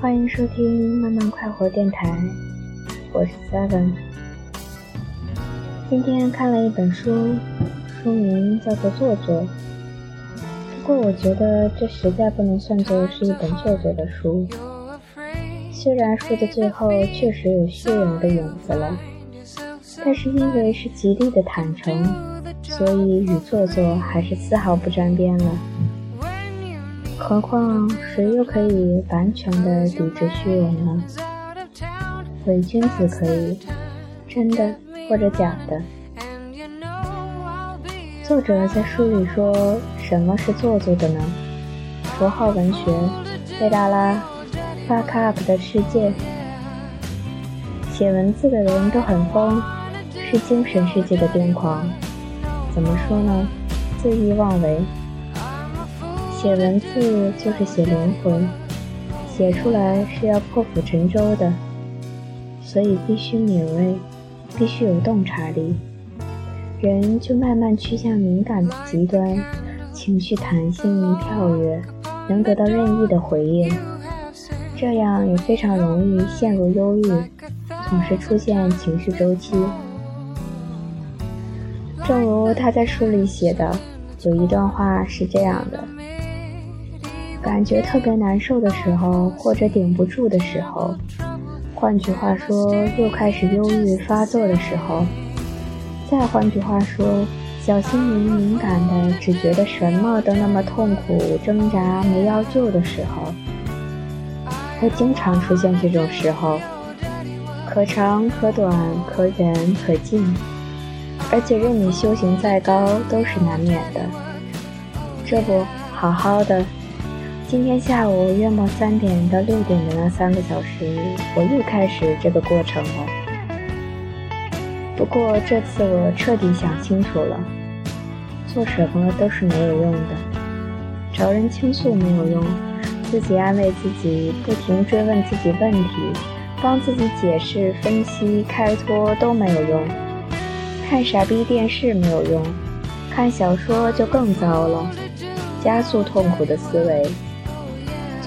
欢迎收听慢慢快活电台，我是 Seven。今天看了一本书，书名叫做《做作》，不过我觉得这实在不能算作是一本做作的书。虽然书的最后确实有血缘的影子了，但是因为是极力的坦诚，所以与做作还是丝毫不沾边了。何况谁又可以完全的抵制虚荣呢？伪君子可以，真的或者假的。作者在书里说，什么是做作的呢？符号文学，贝拉拉，fuck up 的世界。写文字的人都很疯，是精神世界的癫狂。怎么说呢？恣意妄为。写文字就是写灵魂，写出来是要破釜沉舟的，所以必须敏锐，必须有洞察力，人就慢慢趋向敏感的极端，情绪弹性跳跃，能得到任意的回应，这样也非常容易陷入忧郁，总是出现情绪周期。正如他在书里写的，有一段话是这样的。感觉特别难受的时候，或者顶不住的时候，换句话说，又开始忧郁发作的时候，再换句话说，小心灵敏感的只觉得什么都那么痛苦、挣扎、没药救的时候，会经常出现这种时候，可长可短，可远可近，而且任你修行再高，都是难免的。这不好好的。今天下午约莫三点到六点的那三个小时，我又开始这个过程了。不过这次我彻底想清楚了，做什么都是没有用的，找人倾诉没有用，自己安慰自己，不停追问自己问题，帮自己解释、分析、开脱都没有用。看傻逼电视没有用，看小说就更糟了，加速痛苦的思维。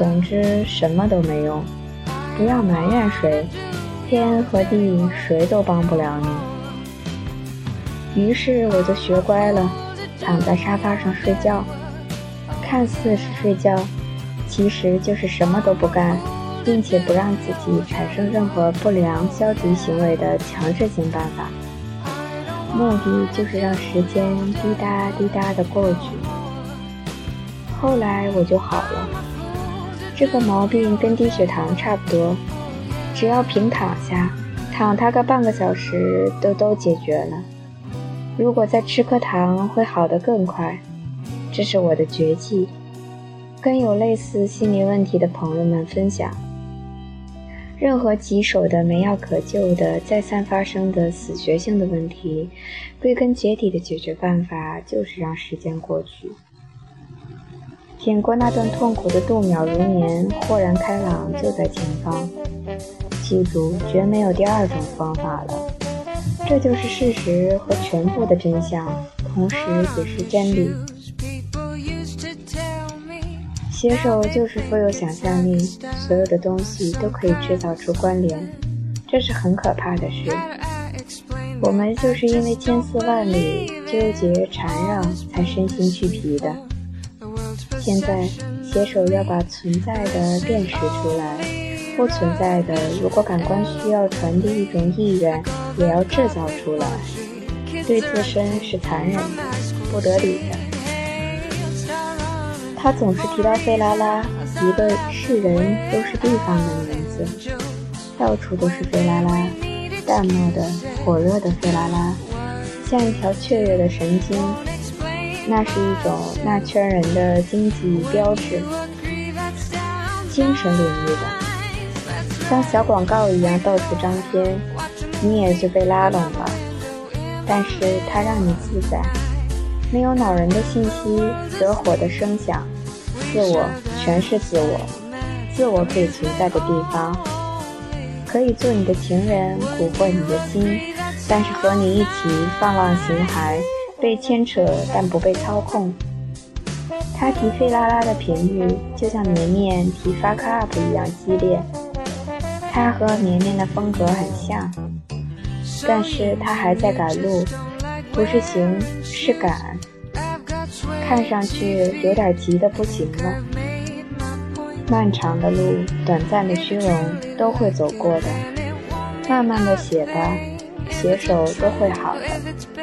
总之什么都没用，不要埋怨谁，天和地谁都帮不了你。于是我就学乖了，躺在沙发上睡觉，看似是睡觉，其实就是什么都不干，并且不让自己产生任何不良消极行为的强制性办法，目的就是让时间滴答滴答的过去。后来我就好了。这个毛病跟低血糖差不多，只要平躺下，躺它个半个小时，都都解决了。如果再吃颗糖，会好得更快。这是我的绝技，跟有类似心理问题的朋友们分享。任何棘手的、没药可救的、再三发生的死绝性的问题，归根结底的解决办法就是让时间过去。挺过那段痛苦的度秒如年，豁然开朗就在前方。记住，绝没有第二种方法了。这就是事实和全部的真相，同时也是真理。写手就是富有想象力，所有的东西都可以制造出关联，这是很可怕的事。我们就是因为千丝万缕纠结缠绕，才身心俱疲的。现在，写手要把存在的辨识出来，不存在的，如果感官需要传递一种意愿，也要制造出来。对自身是残忍的，不得理的。他总是提到费拉拉，一个是人都是地方的名字，到处都是费拉拉，淡漠的、火热的费拉拉，像一条雀跃的神经。那是一种那圈人的经济标志，精神领域的，像小广告一样到处张贴，你也就被拉拢了。但是它让你自在，没有恼人的信息，惹火的声响，自我全是自我，自我可以存在的地方，可以做你的情人，蛊惑你的心，但是和你一起放浪形骸。被牵扯但不被操控，他提费拉拉的频率就像绵绵提 fuck up 一样激烈。他和绵绵的风格很像，但是他还在赶路，不是行是赶，看上去有点急的不行了。漫长的路，短暂的虚荣都会走过的，慢慢的写吧，写手都会好的。